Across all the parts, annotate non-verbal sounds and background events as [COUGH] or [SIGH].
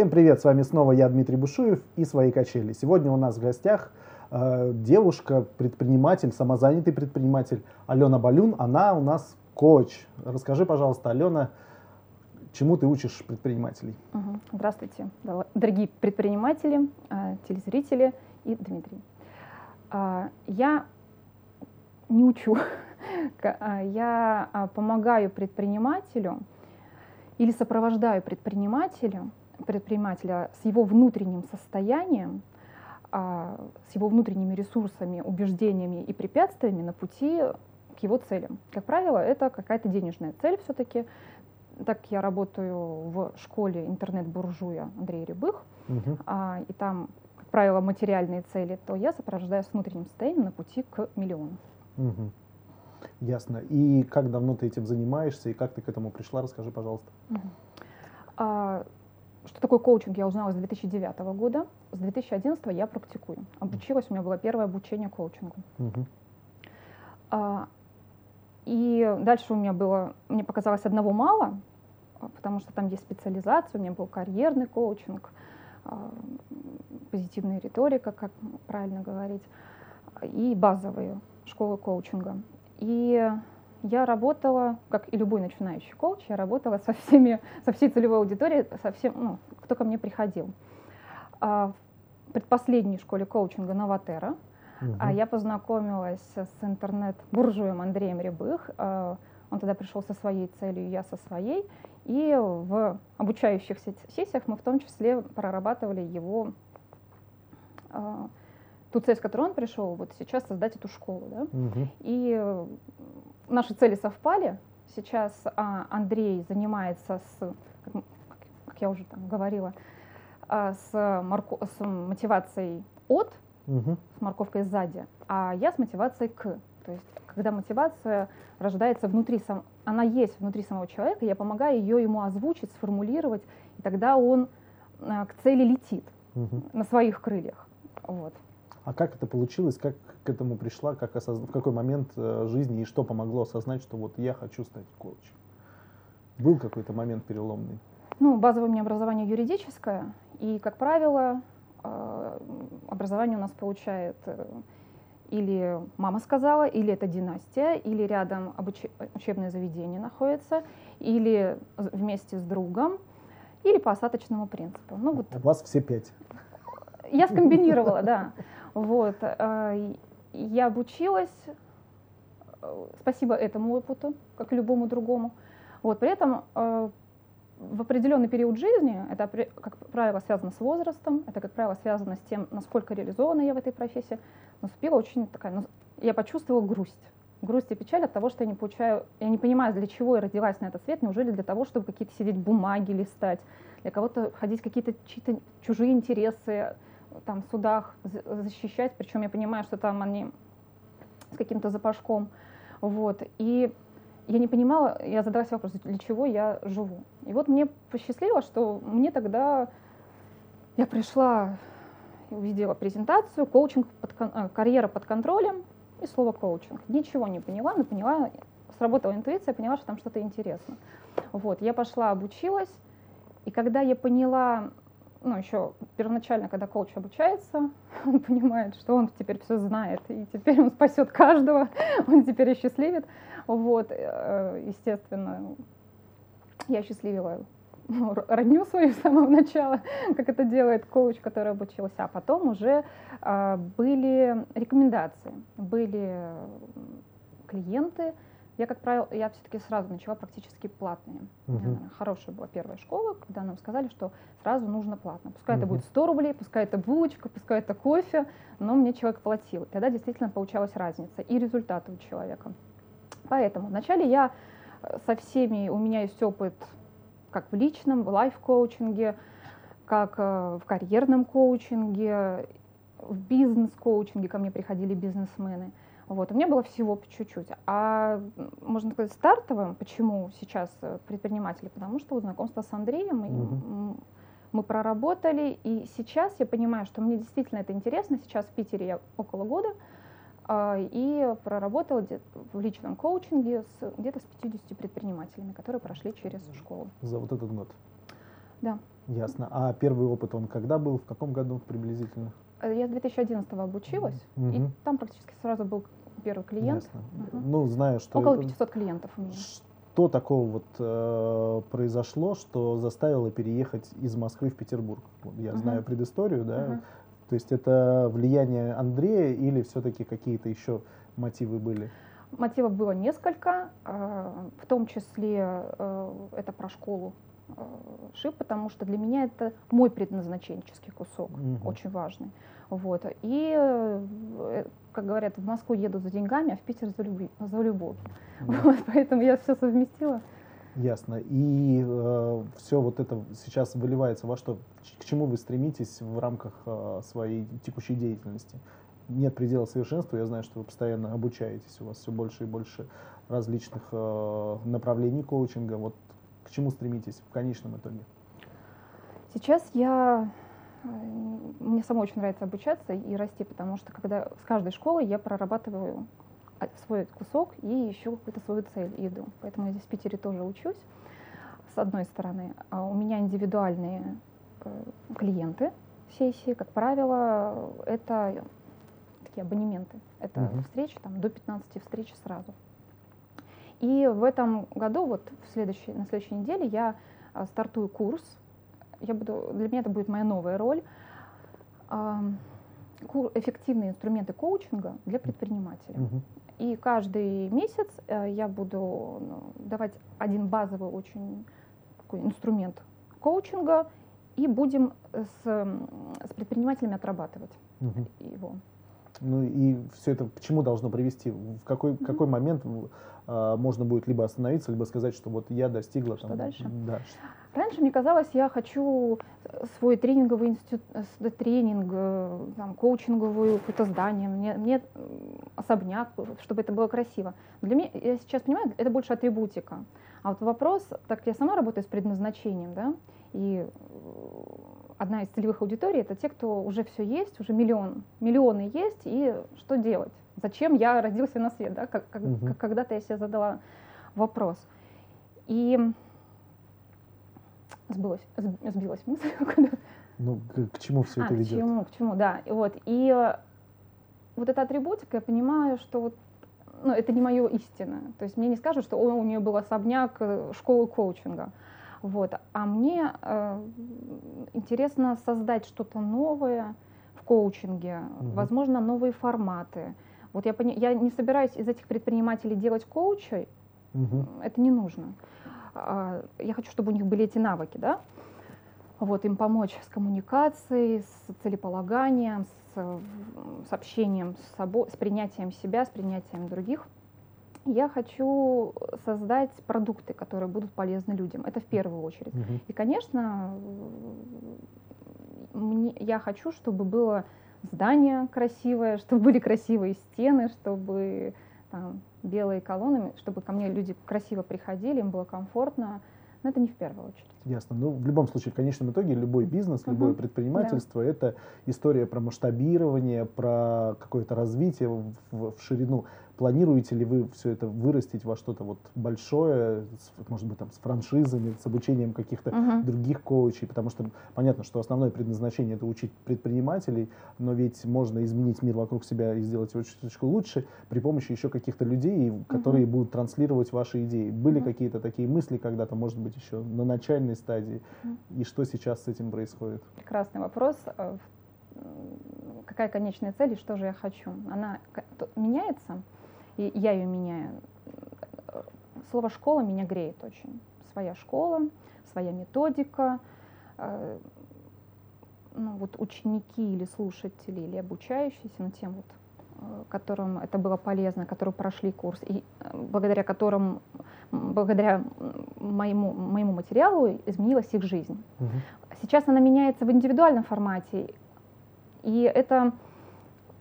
Всем привет, с вами снова я, Дмитрий Бушуев и «Свои качели». Сегодня у нас в гостях э, девушка, предприниматель, самозанятый предприниматель Алена Балюн. Она у нас коуч. Расскажи, пожалуйста, Алена, чему ты учишь предпринимателей? Здравствуйте, дорогие предприниматели, э, телезрители и Дмитрий. Э, я не учу, [LAUGHS] э, я помогаю предпринимателю или сопровождаю предпринимателя предпринимателя с его внутренним состоянием, а, с его внутренними ресурсами, убеждениями и препятствиями на пути к его целям. Как правило, это какая-то денежная цель все-таки. Так я работаю в школе интернет-буржуя Андрея Рябых, угу. а, и там, как правило, материальные цели, то я сопровождаю с внутренним состоянием на пути к миллиону. Угу. Ясно. И как давно ты этим занимаешься, и как ты к этому пришла, расскажи, пожалуйста. Угу. А, что такое коучинг, я узнала с 2009 года. С 2011 я практикую. Обучилась, у меня было первое обучение коучингу. Угу. А, и дальше у меня было, мне показалось одного мало, потому что там есть специализация, у меня был карьерный коучинг, а, позитивная риторика, как правильно говорить, и базовые школы коучинга. И я работала, как и любой начинающий коуч, я работала со всеми, [LAUGHS] со всей целевой аудиторией, со всем, ну, кто ко мне приходил. А в предпоследней школе коучинга Новатера угу. я познакомилась с интернет-буржуем Андреем Рябых. А, он тогда пришел со своей целью, я со своей. И в обучающихся сессиях мы в том числе прорабатывали его ту цель, с которой он пришел, вот сейчас создать эту школу. Да? Угу. И наши цели совпали. Сейчас а, Андрей занимается с, как, как я уже там говорила, а, с, марко, с мотивацией от, угу. с морковкой сзади, а я с мотивацией к. То есть, когда мотивация рождается внутри, сам, она есть внутри самого человека, я помогаю ее ему озвучить, сформулировать, и тогда он а, к цели летит угу. на своих крыльях. Вот. А как это получилось, как к этому пришла, как осоз... в какой момент э, жизни и что помогло осознать, что вот я хочу стать коучем? Был какой-то момент переломный? Ну, базовое у меня образование юридическое, и, как правило, э, образование у нас получает э, или мама сказала, или это династия, или рядом учебное заведение находится, или вместе с другом, или по осадочному принципу. Ну, вот. У вас все пять. Я скомбинировала, да. Вот. Э, я обучилась, э, спасибо этому опыту, как и любому другому. Вот. При этом э, в определенный период жизни, это, как правило, связано с возрастом, это, как правило, связано с тем, насколько реализована я в этой профессии, наступила очень такая, я почувствовала грусть. Грусть и печаль от того, что я не получаю, я не понимаю, для чего я родилась на этот свет, неужели для того, чтобы какие-то сидеть бумаги листать, для кого-то ходить какие-то чьи-то чужие интересы, там, судах защищать, причем я понимаю, что там они с каким-то запашком. Вот. И я не понимала, я задалась вопрос, для чего я живу. И вот мне посчастливило, что мне тогда я пришла и увидела презентацию, коучинг, под, э, карьера под контролем и слово коучинг. Ничего не поняла, но поняла, сработала интуиция, поняла, что там что-то интересно. Вот, я пошла, обучилась, и когда я поняла, ну, еще первоначально, когда коуч обучается, [LAUGHS] он понимает, что он теперь все знает, и теперь он спасет каждого, [LAUGHS] он теперь осчастливит. Вот, э, естественно, я счастливила [LAUGHS] родню свою с самого начала, как это делает коуч, который обучился, а потом уже э, были рекомендации, были клиенты, я, как правило, я все-таки сразу начала практически платные. Угу. Хорошая была первая школа, когда нам сказали, что сразу нужно платно. Пускай угу. это будет 100 рублей, пускай это булочка, пускай это кофе, но мне человек платил. Тогда действительно получалась разница и результаты у человека. Поэтому вначале я э, со всеми, у меня есть опыт как в личном, в лайф-коучинге, как э, в карьерном коучинге, в бизнес-коучинге ко мне приходили бизнесмены. Вот, у меня было всего по чуть-чуть. А, можно сказать, стартовым, почему сейчас э, предприниматели? Потому что у знакомства с Андреем угу. мы проработали, и сейчас я понимаю, что мне действительно это интересно. Сейчас в Питере я около года, а, и проработала в личном коучинге с, где-то с 50 предпринимателями, которые прошли через школу. За вот этот год? Да. Ясно. А первый опыт он когда был, в каком году приблизительно? Э, Я с 2011 обучилась, и Мгм. там практически сразу был первый клиент. Ясно. Мгм. Ну, знаю, что Около это- 500 клиентов у меня. Что такого вот э, произошло, что заставило переехать из Москвы в Петербург? Я Мгм. знаю предысторию, да. Мгм. То есть это влияние Андрея или все-таки какие-то еще мотивы были? Мотивов было несколько, э, в том числе э, это про школу э, ШИП, потому что для меня это мой предназначенческий кусок, Мгм. очень важный. Вот. И, э, как говорят, в Москву едут за деньгами, а в Питер за, люби- за любовью. Да. [LAUGHS] Вот, поэтому я все совместила. Ясно. И все вот это сейчас выливается во что? К чему вы стремитесь в рамках э, своей текущей деятельности? Нет предела совершенству. Я знаю, что вы постоянно обучаетесь, у вас все больше и больше различных э, направлений коучинга. Вот к чему стремитесь в конечном итоге? Сейчас я э, мне самой очень нравится обучаться и расти, потому что когда с каждой школой я прорабатываю а- свой кусок и еще какую-то свою цель иду. Поэтому я здесь в Питере тоже учусь. С одной стороны, А у меня индивидуальные э, клиенты сессии, как правило, это такие абонементы. Это Мгм. встречи там, до 15 встреч сразу. И в этом году, вот в следующей, на следующей неделе, я а, стартую курс. Я буду, для меня это будет моя новая роль. Ку- Эффективные инструменты коучинга для предпринимателя. Мгм. И каждый месяц э, я буду ну, давать один базовый очень такой инструмент коучинга и будем с, с предпринимателями отрабатывать Мгм. его. Ну и все это к чему должно привести? В какой, Мгм. какой момент э, можно будет либо остановиться, либо сказать, что вот я достигла Что там, дальше? Да. Раньше мне казалось, я хочу э, свой тренинговый институт, э, тренинг, э, там, коучинговую какое-то здание, мне, мне особняк, чтобы это было красиво. Для меня, я сейчас понимаю, это больше атрибутика. А вот вопрос, так я сама работаю с предназначением, да, и одна из целевых аудиторий это те, кто уже все есть, уже миллион, миллионы есть, и что делать? Зачем я родился на свет, да, как, как- как когда-то я себе задала вопрос. И сбилась, сб- сбилась мысль [LAUGHS] куда-то. Ну, к, к чему все А, это к ведет? чему, к чему, да. И вот, и вот эта атрибутика, я понимаю, что вот ну, это не мое истинное. То есть мне не скажут, что «Ой, у нее был особняк э, школы коучинга. Вот. А мне э, интересно создать что-то новое в коучинге, Мгм. возможно, новые форматы. Вот я, пони- я не собираюсь из этих предпринимателей делать коучей, Мгм. это не нужно. А, Я хочу, чтобы у них были эти навыки, да? Вот им помочь с коммуникацией, с целеполаганием, с, м, с общением с собой, с принятием себя, с принятием других. Я хочу создать продукты, которые будут полезны людям. Это в первую очередь. Мгм. И, конечно, мне, я хочу, чтобы было здание красивое, [LAUGHS] чтобы были красивые стены, чтобы там, белые колонны, чтобы ко мне люди красиво приходили, им было комфортно. Но это не в первую очередь. Ясно. Ну, в любом случае, в конечном итоге, любой бизнес, любое Мгм. предпринимательство это история про масштабирование, про какое-то развитие в- в ширину. Планируете ли вы все это вырастить во что-то вот большое, с- может быть, там, с франшизами, с обучением каких-то Мгм. других коучей, потому что понятно, что основное предназначение это учить предпринимателей, но ведь можно изменить мир вокруг себя и сделать его чуточку лучше при помощи еще каких-то людей, которые будут транслировать ваши идеи. Были Мгм. какие-то такие мысли когда-то, может быть, еще на начальной стадии, Мгм. и что сейчас с этим происходит? Прекрасный вопрос. М, Какая конечная цель и что же я хочу? Она меняется, и я ее меняю. Слово школа меня греет очень. Своя школа, своя методика. э, Ну, вот ученики или слушатели, или обучающиеся, ну, тем вот, э, которым это было полезно, которые прошли курс, и э, благодаря которым, благодаря моему, моему материалу изменилась их жизнь. Мгм. Сейчас она меняется в индивидуальном формате, и это,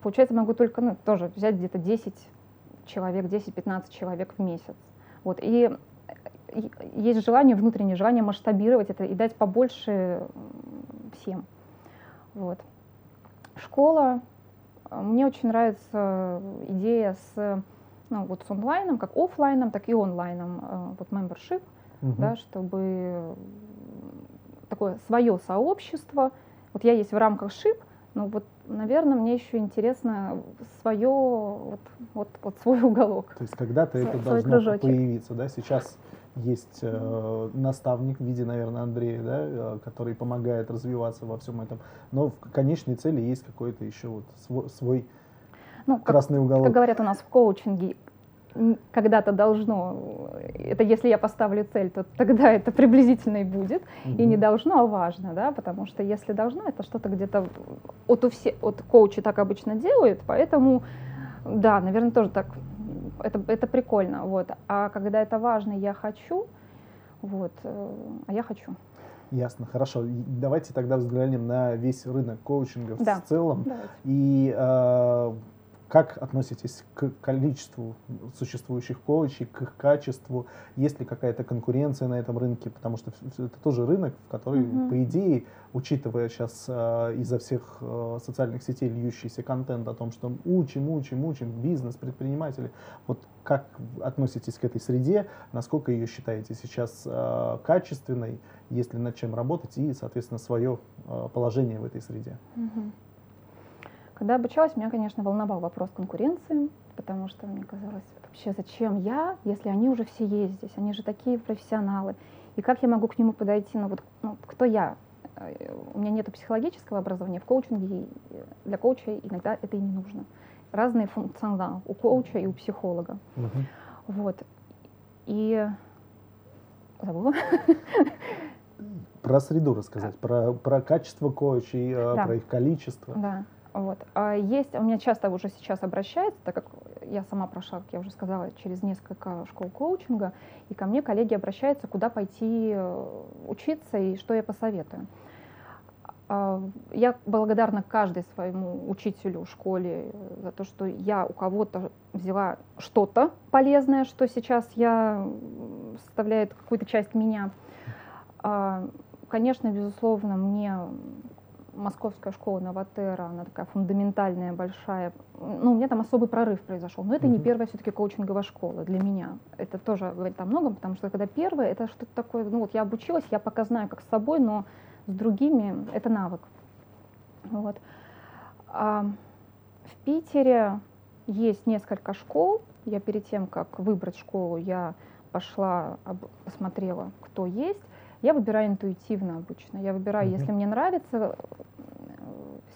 получается, могу только ну, тоже взять где-то 10 человек, 10-15 человек в месяц. Вот, и есть желание, внутреннее желание масштабировать это и дать побольше всем. Вот. Школа. Мне очень нравится идея с, ну, вот с онлайном, как офлайном, так и онлайном, э, вот membership, Мгм. да, чтобы такое свое сообщество. Вот я есть в рамках ШИП, но вот, наверное, мне еще интересно свое, вот, вот, вот свой уголок. То есть когда-то это должно кружочек. появиться, да? Сейчас есть э, наставник в виде, наверное, Андрея, да, э, который помогает развиваться во всем этом. Но в конечной цели есть какой-то еще вот свой, свой ну, красный как, уголок. Как говорят у нас в коучинге, когда-то должно, это если я поставлю цель, то тогда [LAUGHS] это приблизительно и будет, угу. и не должно, а важно, да, потому что если должно, это что-то где-то от, у все, от коучи так обычно делают, поэтому, да, наверное, тоже так, это, это прикольно, вот, а когда это важно, я хочу, вот, э, а я хочу. Ясно, хорошо. Давайте тогда взглянем на весь рынок коучинга да. в целом. Давайте. И э, как относитесь к количеству существующих коучей, к их качеству? Есть ли какая-то конкуренция на этом рынке? Потому что это тоже рынок, в который, mm-hmm. по идее, учитывая сейчас э, из-за всех э, социальных сетей льющийся контент о том, что учим, учим, учим, бизнес, предприниматели, вот как относитесь к этой среде? Насколько ее считаете сейчас э, качественной? Есть ли над чем работать? И, соответственно, свое э, положение в этой среде? Mm-hmm. Когда обучалась, меня, конечно, волновал вопрос конкуренции, потому что мне казалось, вообще зачем я, если они уже все есть здесь, они же такие профессионалы, и как я могу к нему подойти, ну вот ну, кто я? Э, у меня нет психологического образования в коучинге, и для коуча иногда это и не нужно. Разные функционалы у коуча и у психолога. Угу. Вот. И забыла. Про среду рассказать, про, про качество коучей, э, да. про их количество. Да. Вот. А есть, у меня часто уже сейчас обращаются, так как я сама прошла, как я уже сказала, через несколько школ коучинга, и ко мне коллеги обращаются, куда пойти э, учиться и что я посоветую. А, я благодарна каждой своему учителю в школе за то, что я у кого-то взяла что-то полезное, что сейчас я составляет какую-то часть меня. А, конечно, безусловно, мне московская школа Новотера, она такая фундаментальная, большая. Ну, у меня там особый прорыв произошел. Но это mm-hmm. не первая все-таки коучинговая школа для меня. Это тоже говорит о многом, потому что когда первая, это что-то такое, ну вот я обучилась, я пока знаю, как с собой, но с другими это навык. Вот. А в Питере есть несколько школ. Я перед тем, как выбрать школу, я пошла, посмотрела, кто есть. Я выбираю интуитивно обычно. Я выбираю, mm-hmm. если мне нравится.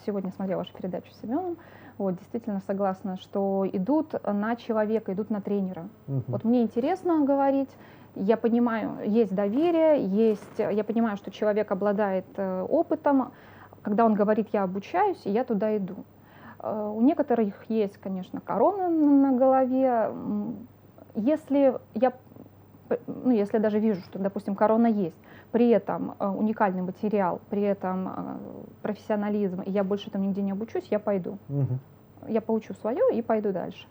Сегодня смотрела вашу передачу с Семеном. Вот, действительно согласна, что идут на человека, идут на тренера. Mm-hmm. Вот мне интересно говорить. Я понимаю, есть доверие, есть, я понимаю, что человек обладает э, опытом. Когда он говорит, я обучаюсь, и я туда иду. Э, у некоторых есть, конечно, корона на голове. Если я ну, если я даже вижу, что, допустим, корона есть, при этом э, уникальный материал, при этом э, профессионализм, и я больше там нигде не обучусь, я пойду. Угу. Я получу свое и пойду дальше.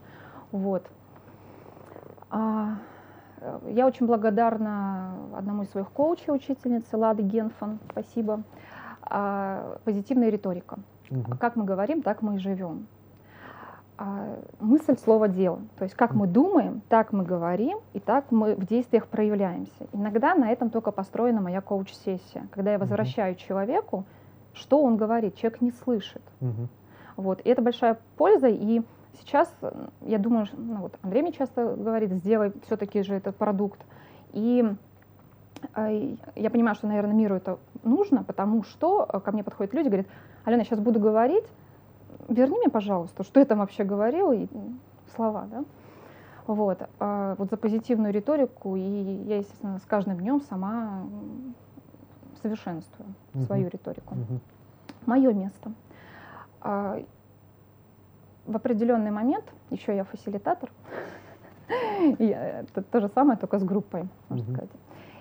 Вот. А, э, я очень благодарна одному из своих коучей, учительнице Лады Генфан, спасибо. А, позитивная риторика. Угу. Как мы говорим, так мы и живем. А, мысль, слово, дело. То есть как мы думаем, так мы говорим, и так мы в действиях проявляемся. Иногда на этом только построена моя коуч-сессия, когда я возвращаю uh-huh. человеку, что он говорит, человек не слышит. Uh-huh. Вот. И это большая польза, и сейчас, я думаю, ну вот Андрей мне часто говорит, сделай все-таки же этот продукт. И э, я понимаю, что, наверное, миру это нужно, потому что э, ко мне подходят люди, говорят, Алена, сейчас буду говорить, верни мне, пожалуйста, что я там вообще говорил, и слова, да. Вот. А вот за позитивную риторику, и я, естественно, с каждым днем сама совершенствую uh-huh. свою риторику. Uh-huh. Мое место. А, в определенный момент, еще я фасилитатор, [LAUGHS] это то же самое, только с группой, можно uh-huh. сказать.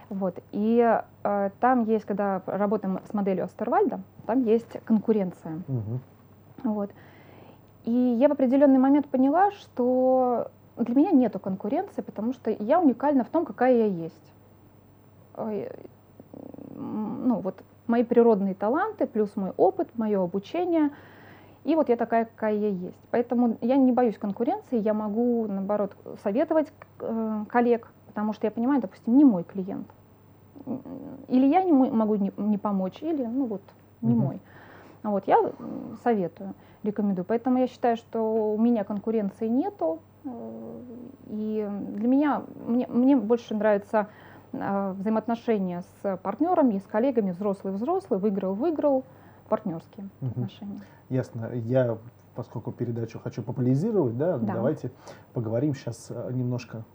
Вот. И э, там есть, когда работаем с моделью Астервальда, там есть конкуренция. Uh-huh. Вот. И я в определенный момент поняла, что для меня нету конкуренции, потому что я уникальна в том, какая я есть. Ну вот мои природные таланты, плюс мой опыт, мое обучение. И вот я такая, какая я есть. Поэтому я не боюсь конкуренции, я могу, наоборот, советовать э, коллег, потому что я понимаю, допустим, не мой клиент. или я не могу не, не помочь, или ну вот не угу. мой. Вот, я советую, рекомендую. Поэтому я считаю, что у меня конкуренции нету. Э, и для меня, мне, мне больше нравится э, взаимоотношения с партнерами, с коллегами, взрослый-взрослый, выиграл-выиграл, партнерские угу. отношения. Ясно. Я поскольку передачу хочу популяризировать, да, да. давайте поговорим сейчас э, немножко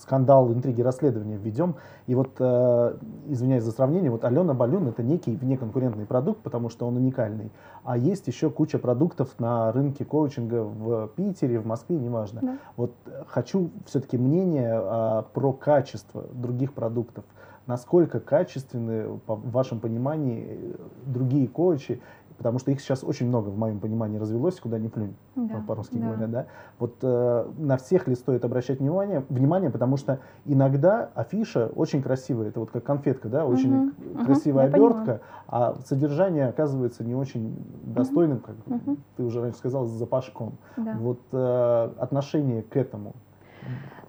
скандал, интриги, расследования введем. И вот, э, извиняюсь за сравнение, вот Алена Балюн это некий внеконкурентный продукт, потому что он уникальный. А есть еще куча продуктов на рынке коучинга в Питере, в Москве, неважно. Да. Вот хочу все-таки мнение э, про качество других продуктов. Насколько качественны, по вашем понимании, другие коучи потому что их сейчас очень много, в моем понимании, развелось, куда ни плюнь, да, по-русски да. говоря, да. Вот э, на всех ли стоит обращать внимание, внимание, потому что иногда афиша очень красивая, это вот как конфетка, да, очень угу, красивая угу, обертка, а содержание оказывается не очень достойным, как угу. ты уже раньше сказал, запашком. Да. Вот э, отношение к этому.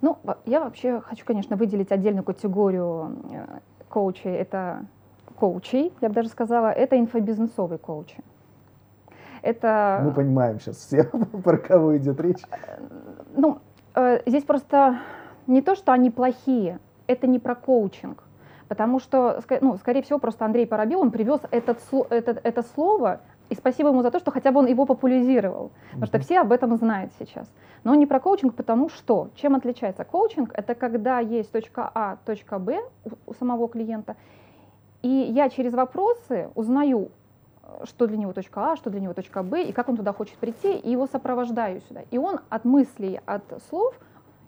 Ну, я вообще хочу, конечно, выделить отдельную категорию э, коучей. Это коучей, я бы даже сказала, это инфобизнесовые коучи. Это... Мы понимаем сейчас все, [LAUGHS] про кого идет речь. Ну, э, здесь просто не то, что они плохие, это не про коучинг. Потому что, ну, скорее всего, просто Андрей Парабил, он привез этот, это, это слово, и спасибо ему за то, что хотя бы он его популяризировал. Потому что все об этом знают сейчас. Но не про коучинг, потому что чем отличается коучинг? Это когда есть точка А, точка Б у самого клиента, и я через вопросы узнаю, что для него точка А, что для него точка Б, и как он туда хочет прийти, и его сопровождаю сюда. И он от мыслей, от слов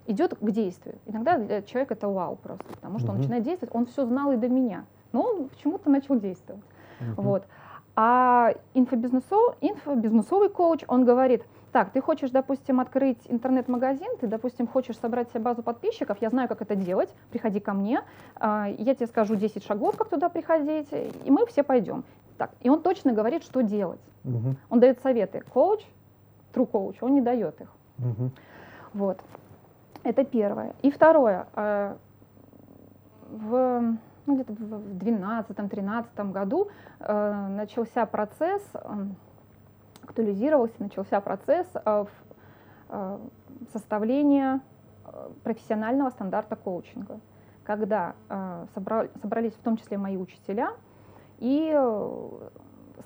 идет к действию. Иногда для человека это вау просто, потому что угу. он начинает действовать, он все знал и до меня, но он почему-то начал действовать. Угу. Вот. А инфобизнесов, инфобизнесовый коуч, он говорит – так, ты хочешь, допустим, открыть интернет-магазин, ты, допустим, хочешь собрать себе базу подписчиков, я знаю, как это делать, приходи ко мне, а, я тебе скажу 10 шагов, как туда приходить, и мы все пойдем. Так, и он точно говорит, что делать. Угу. Он дает советы. Коуч, true коуч, он не дает их. Угу. Вот. Это первое. И второе. А, в ну, где-то в 2012-2013 году э, начался процесс актуализировался, начался процесс э, э, составления э, профессионального стандарта коучинга, когда собрались в том числе мои учителя, и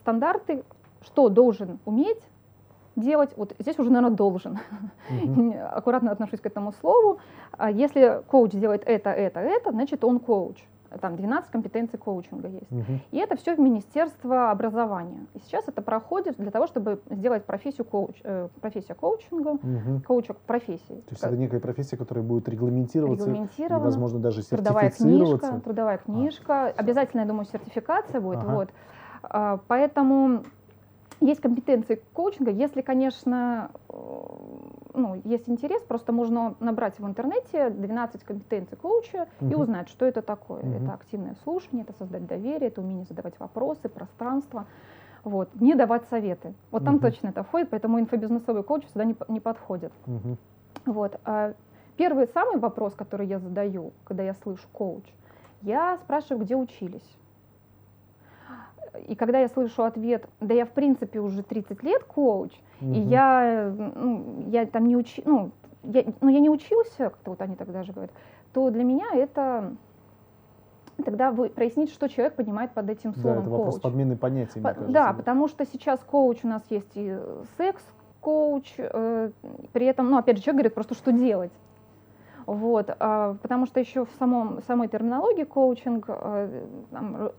стандарты, что должен уметь делать, вот здесь уже, наверное, должен. Угу. [LAUGHS] Аккуратно отношусь к этому слову. А если коуч делает это, это, это, значит он коуч там 12 компетенций коучинга есть. Угу. И это все в Министерство образования. И сейчас это проходит для того, чтобы сделать профессию коуч, э, профессия коучинга, угу. коуча профессии. То есть как... это некая профессия, которая будет регламентироваться, и, возможно, даже трудовая книжка, трудовая а. книжка, а. обязательно, я думаю, сертификация будет. Ага. Вот. А, поэтому есть компетенции коучинга, если, конечно, э, ну, есть интерес, просто можно набрать в интернете 12 компетенций коуча угу. и узнать, что это такое. Угу. Это активное слушание, это создать доверие, это умение задавать вопросы, пространство. Вот. Не давать советы. Вот угу. там точно это входит, поэтому инфобизнесовый коуч сюда не, не подходит. Угу. Вот. А первый самый вопрос, который я задаю, когда я слышу коуч, я спрашиваю, где учились. И когда я слышу ответ, да я в принципе уже 30 лет коуч, угу. и я, ну, я там не учи, ну, я, ну, я не учился, как-то вот они тогда же говорят, то для меня это тогда вы прояснить, что человек понимает под этим словом да, это вопрос коуч. подмены понятий, По, кажется. Да, потому что сейчас коуч у нас есть и секс-коуч, э, при этом, ну, опять же, человек говорит просто, что делать. Вот, а, потому что еще в самом, самой терминологии коучинг э, там,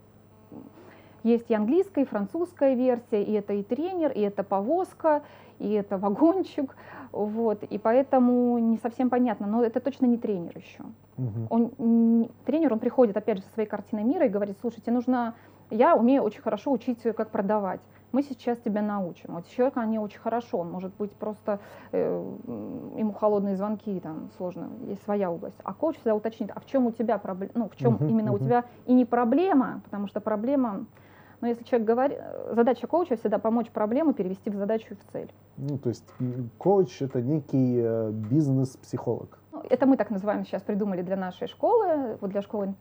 есть и английская, и французская версия, и это и тренер, и это повозка, и это вагончик. Вот, и поэтому не совсем понятно, но это точно не тренер еще. Угу. Он, тренер, он приходит опять же со своей картиной мира и говорит, слушайте, нужно, я умею очень хорошо учить, как продавать мы сейчас тебя научим. Вот человек, они очень хорошо, он может быть просто, э, ему холодные звонки, там сложно, есть своя область. А коуч всегда уточнит, а в чем у тебя проблема, ну в чем uh-huh, именно uh-huh. у тебя и не проблема, потому что проблема но если человек говорит, задача коуча всегда помочь проблему перевести в задачу и в цель. Ну, то есть коуч это некий э, бизнес-психолог. Ну, это мы так называем сейчас, придумали для нашей школы, вот для школы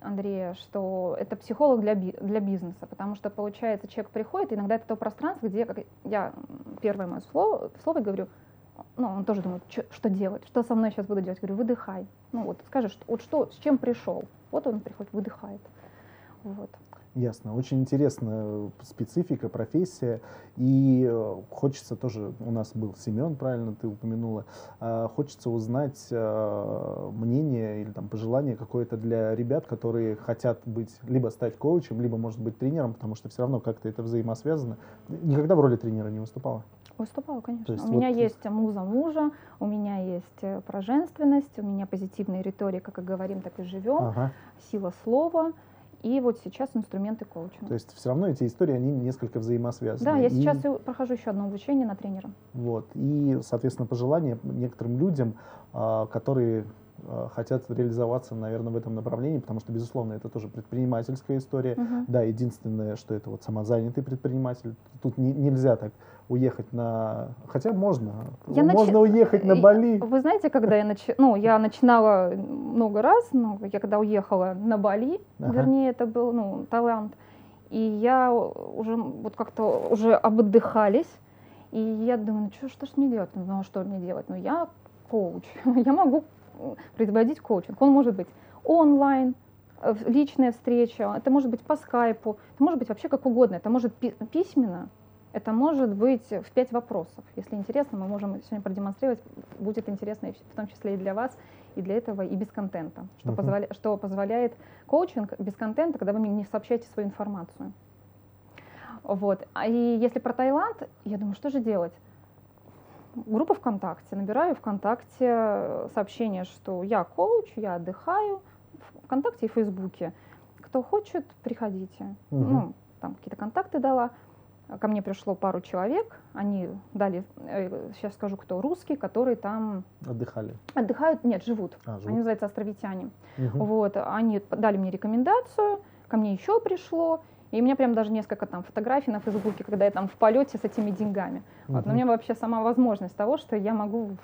Андрея, что это психолог для, би, для бизнеса, потому что, получается, человек приходит, иногда это то пространство, где, как я первое мое слово, слово говорю, ну, он тоже думает, что делать, что со мной сейчас буду делать. Говорю, выдыхай. Ну вот, скажешь, вот что, с чем пришел. Вот он приходит, выдыхает. Вот. Ясно. Очень интересная специфика, профессия. И э, хочется тоже, у нас был Семен, правильно ты упомянула, а, хочется узнать э, мнение или там пожелание какое-то для ребят, которые хотят быть, либо стать коучем, либо, может быть, тренером, потому что все равно как-то это взаимосвязано. Никогда в роли тренера не выступала? Выступала, конечно. у вот... меня есть муза мужа, у меня есть э, про женственность, у меня позитивная риторика, как говорим, так и живем, ага. сила слова и вот сейчас инструменты коучинга. То есть все равно эти истории, они несколько взаимосвязаны. Да, я и... сейчас прохожу еще одно обучение на тренера. Вот. И, соответственно, пожелания некоторым людям, а, которые хотят реализоваться, наверное, в этом направлении, потому что, безусловно, это тоже предпринимательская история. Uh-huh. Да, единственное, что это вот самозанятый предприниматель. Тут не, нельзя так уехать на... Хотя можно. Я можно нач... уехать на Бали. Вы знаете, когда я, нач... ну, я начинала много раз, ну, я когда уехала на Бали, ага. вернее, это был ну, Таиланд, и я уже вот как-то уже оботдыхались, и я думаю, ну что, что ж мне делать? Ну, а что мне делать? Ну, я коуч, [LAUGHS] я могу производить коучинг. Он может быть онлайн, э, личная встреча, это может быть по скайпу, это может быть вообще как угодно, это может письменно, это может быть в пять вопросов. Если интересно, мы можем сегодня продемонстрировать. Будет интересно в том числе и для вас, и для этого, и без контента. Что, uh-huh. позволя, что позволяет коучинг без контента, когда вы мне не сообщаете свою информацию. Вот. А и если про Таиланд, я думаю, что же делать? Группа ВКонтакте. Набираю ВКонтакте сообщение, что я коуч, я отдыхаю. ВКонтакте и Фейсбуке. Кто хочет, приходите. Uh-huh. Ну, там какие-то контакты дала. Ко мне пришло пару человек, они дали, сейчас э, скажу, кто русские, которые там отдыхали. Отдыхают, нет, живут. А, живут. Они называются островитяне. Угу. Вот, они дали мне рекомендацию, ко мне еще пришло, и у меня прям даже несколько там фотографий на Фейсбуке, когда я там в полете с этими деньгами. Угу. Вот, но у меня вообще сама возможность того, что я могу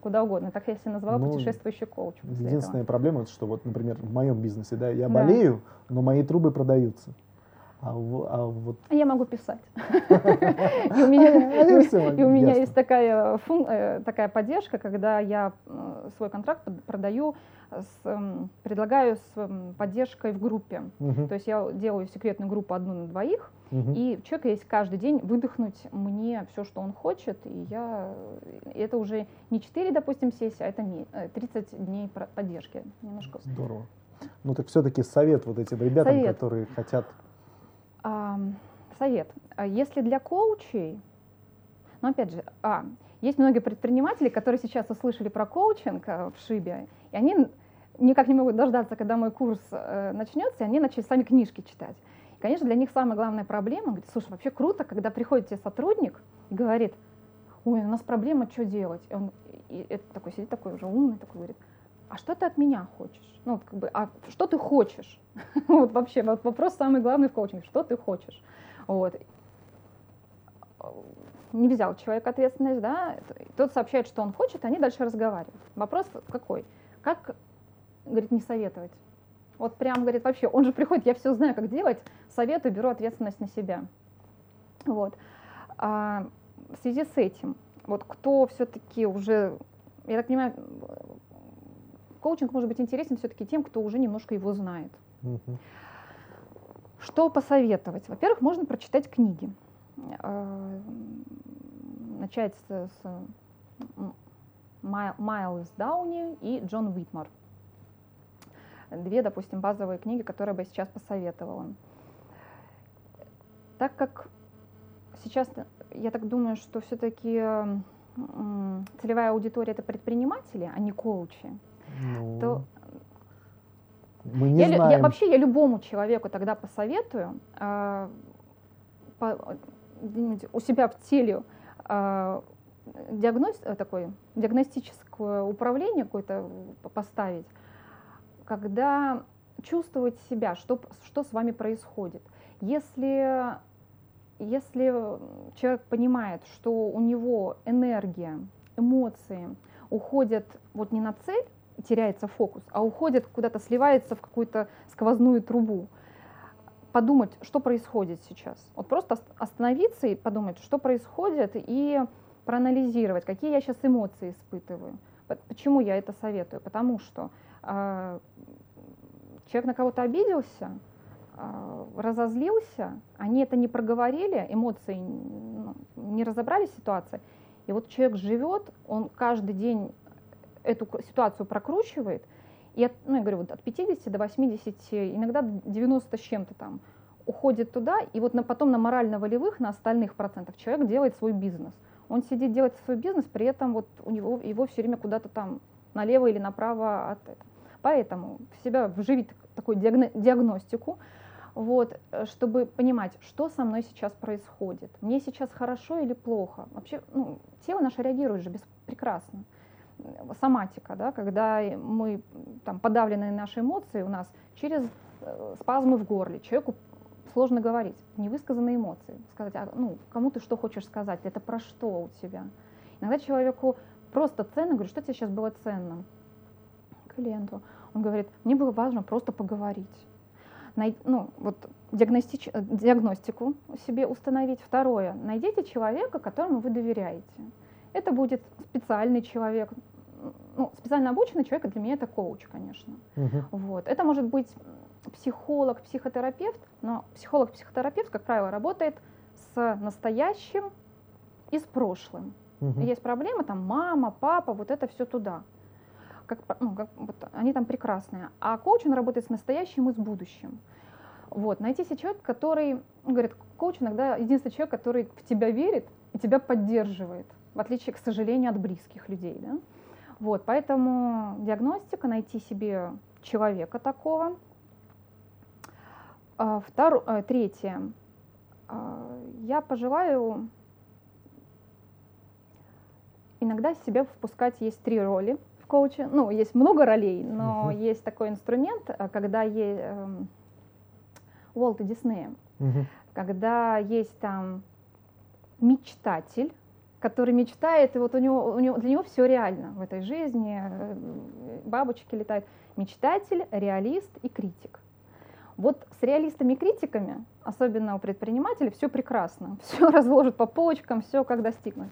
куда угодно. Так я себя назвала ну, путешествующий коуч. Единственная этого. проблема, что вот, например, в моем бизнесе, да, я да. болею, но мои трубы продаются. А, а вот... Я могу писать. [LAUGHS] И у меня есть такая э, такая поддержка, когда я э, свой контракт продаю, предлагаю с поддержкой в группе. То есть я делаю секретную группу одну на двоих, и у человека есть каждый день выдохнуть мне все, что он хочет, и я это уже не 4, допустим, сессии, а это 30 э, дней поддержки. Немножко. Здорово. Ну так все-таки совет вот этим ребятам, которые хотят совет. А если для коучей, ну, опять же, а, есть многие предприниматели, которые сейчас услышали про коучинг э, в Шибе, и они никак не могут дождаться, когда мой курс э, начнется, и они начали сами книжки читать. И, конечно, для них самая главная проблема, говорит, слушай, вообще круто, когда приходит тебе сотрудник и говорит, ой, у нас проблема, что делать? И он и это такой сидит, такой уже умный, такой говорит, а что ты от меня хочешь? Ну, как бы, а что ты хочешь? [LAUGHS] вот вообще, вот вопрос самый главный в коучинге, что ты хочешь? Вот. Не взял человек ответственность, да, тот сообщает, что он хочет, они дальше разговаривают. Вопрос какой? Как, говорит, не советовать? Вот прям, говорит, вообще, он же приходит, я все знаю, как делать, советую, беру ответственность на себя. Вот. А в связи с этим, вот кто все-таки уже, я так понимаю, коучинг может быть интересен все-таки тем, кто уже немножко его знает. Угу. Что посоветовать? Во-первых, можно прочитать книги. Э, начать с, Майлз Дауни и Джон Уитмар. Две, допустим, базовые книги, которые бы я сейчас посоветовала. Так как сейчас, я так думаю, что все-таки целевая аудитория это предприниматели, а не коучи, ну, то мы не я, знаем. Я, вообще я любому человеку тогда посоветую э, по, у себя в теле э, диагноз, такой, диагностическое управление какое-то поставить, когда чувствовать себя, что, что с вами происходит. Если, если человек понимает, что у него энергия эмоции уходят вот не на цель, теряется фокус, а уходят куда-то, сливается в какую-то сквозную трубу. Подумать, что происходит сейчас. Вот просто остановиться и подумать, что происходит, и проанализировать, какие я сейчас эмоции испытываю. Почему я это советую? Потому что э, человек на кого-то обиделся, э, разозлился, они это не проговорили, эмоции ну, не разобрали ситуации. И вот человек живет, он каждый день эту ситуацию прокручивает, и от, ну, я говорю, вот от 50 до 80, иногда 90 с чем-то там уходит туда, и вот на, потом на морально-волевых, на остальных процентов человек делает свой бизнес. Он сидит, делает свой бизнес, при этом вот у него его все время куда-то там налево или направо от этого. Поэтому в себя вживить такую диагно диагностику, вот, чтобы понимать, что со мной сейчас происходит. Мне сейчас хорошо или плохо. Вообще, ну, тело наше реагирует же прекрасно соматика, да, когда мы там подавленные наши эмоции у нас через э, спазмы в горле. Человеку сложно говорить, невысказанные эмоции. Сказать, а, ну, кому ты что хочешь сказать, это про что у тебя. Иногда человеку просто ценно, говорю, что тебе сейчас было ценно? Клиенту. Он говорит, мне было важно просто поговорить. Най, ну, вот диагностич, диагностику себе установить. Второе, найдите человека, которому вы доверяете. Это будет специальный человек, ну, специально обученный человек, для меня это коуч, конечно. Угу. Вот. Это может быть психолог, психотерапевт, но психолог-психотерапевт, как правило, работает с настоящим и с прошлым. Угу. Есть проблемы, там мама, папа, вот это все туда. Как, ну, как, вот, они там прекрасные. А коуч, он работает с настоящим и с будущим. Вот, найти себе человека, который, говорит, коуч иногда единственный человек, который в тебя верит и тебя поддерживает, в отличие, к сожалению, от близких людей. Да? Вот, поэтому диагностика, найти себе человека такого. А, втор... А, третье. А, я пожелаю иногда себя впускать, есть три роли в коуче. Ну, есть много ролей, но uh-huh. есть такой инструмент, когда есть эм, Уолта Диснея, uh-huh. когда есть там мечтатель, который мечтает, и вот у него, у него, для него все реально в этой жизни, э, бабочки летают. Мечтатель, реалист и критик. Вот с реалистами и критиками, особенно у предпринимателей, все прекрасно, [LAUGHS] все разложат по полочкам, все как достигнуть.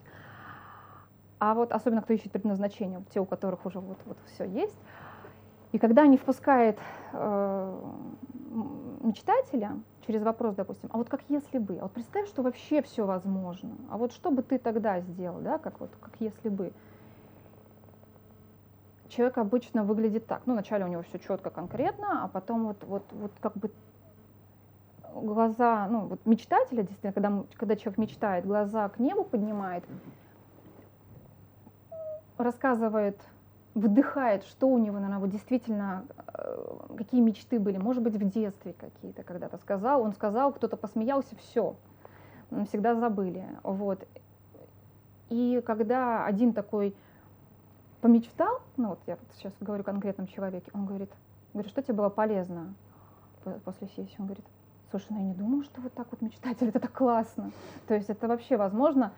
А вот особенно кто ищет предназначение, те, у которых уже вот, вот все есть. И когда они впускают э, мечтателя, через вопрос, допустим, а вот как если бы, а вот представь, что вообще все возможно, а вот что бы ты тогда сделал, да, как вот, как если бы. Человек обычно выглядит так, ну, вначале у него все четко, конкретно, а потом вот, вот, вот как бы глаза, ну, вот мечтателя, действительно, когда, когда человек мечтает, глаза к небу поднимает, рассказывает выдыхает, что у него, наверное, вот действительно, э, какие мечты были, может быть, в детстве какие-то когда-то сказал, он сказал, кто-то посмеялся, все, всегда забыли, вот. И когда один такой помечтал, ну вот я вот сейчас говорю о конкретном человеке, он говорит, говорит, что тебе было полезно после сессии? Он говорит, слушай, ну я не думал, что вот так вот мечтатель, [LAUGHS] это так классно. То есть это вообще возможно,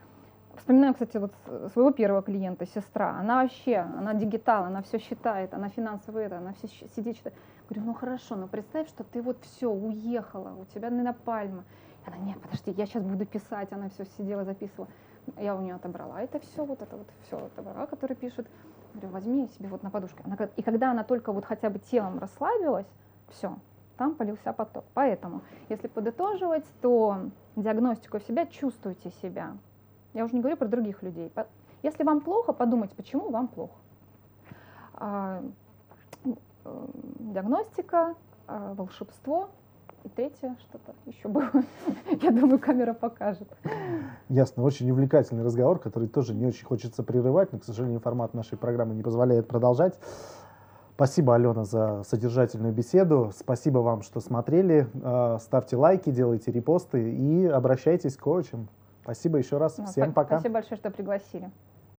Вспоминаю, кстати, вот своего первого клиента, сестра. Она вообще, она дигитал, она все считает, она финансовая, это, она все сидит, считает. Говорю, ну хорошо, но представь, что ты вот все, уехала, у тебя на пальма. Она, нет, подожди, я сейчас буду писать. Она все сидела, записывала. Я у нее отобрала это все, вот это вот все отобрала, который пишет. Говорю, возьми себе вот на подушке. Она, и когда она только вот хотя бы телом расслабилась, все, там полился поток. Поэтому, если подытоживать, то диагностику себя чувствуйте себя. Я уже не говорю про других людей. Если вам плохо, подумайте, почему вам плохо. А, э, диагностика, а, волшебство. И третье, что-то еще было. [LAUGHS] Я думаю, камера покажет. Ясно. Очень увлекательный разговор, который тоже не очень хочется прерывать, но, к сожалению, формат нашей программы не позволяет продолжать. Спасибо, Алена, за содержательную беседу. Спасибо вам, что смотрели. А, ставьте лайки, делайте репосты и обращайтесь к коучам. Спасибо еще раз. Ну, Всем пока. Спасибо большое, что пригласили.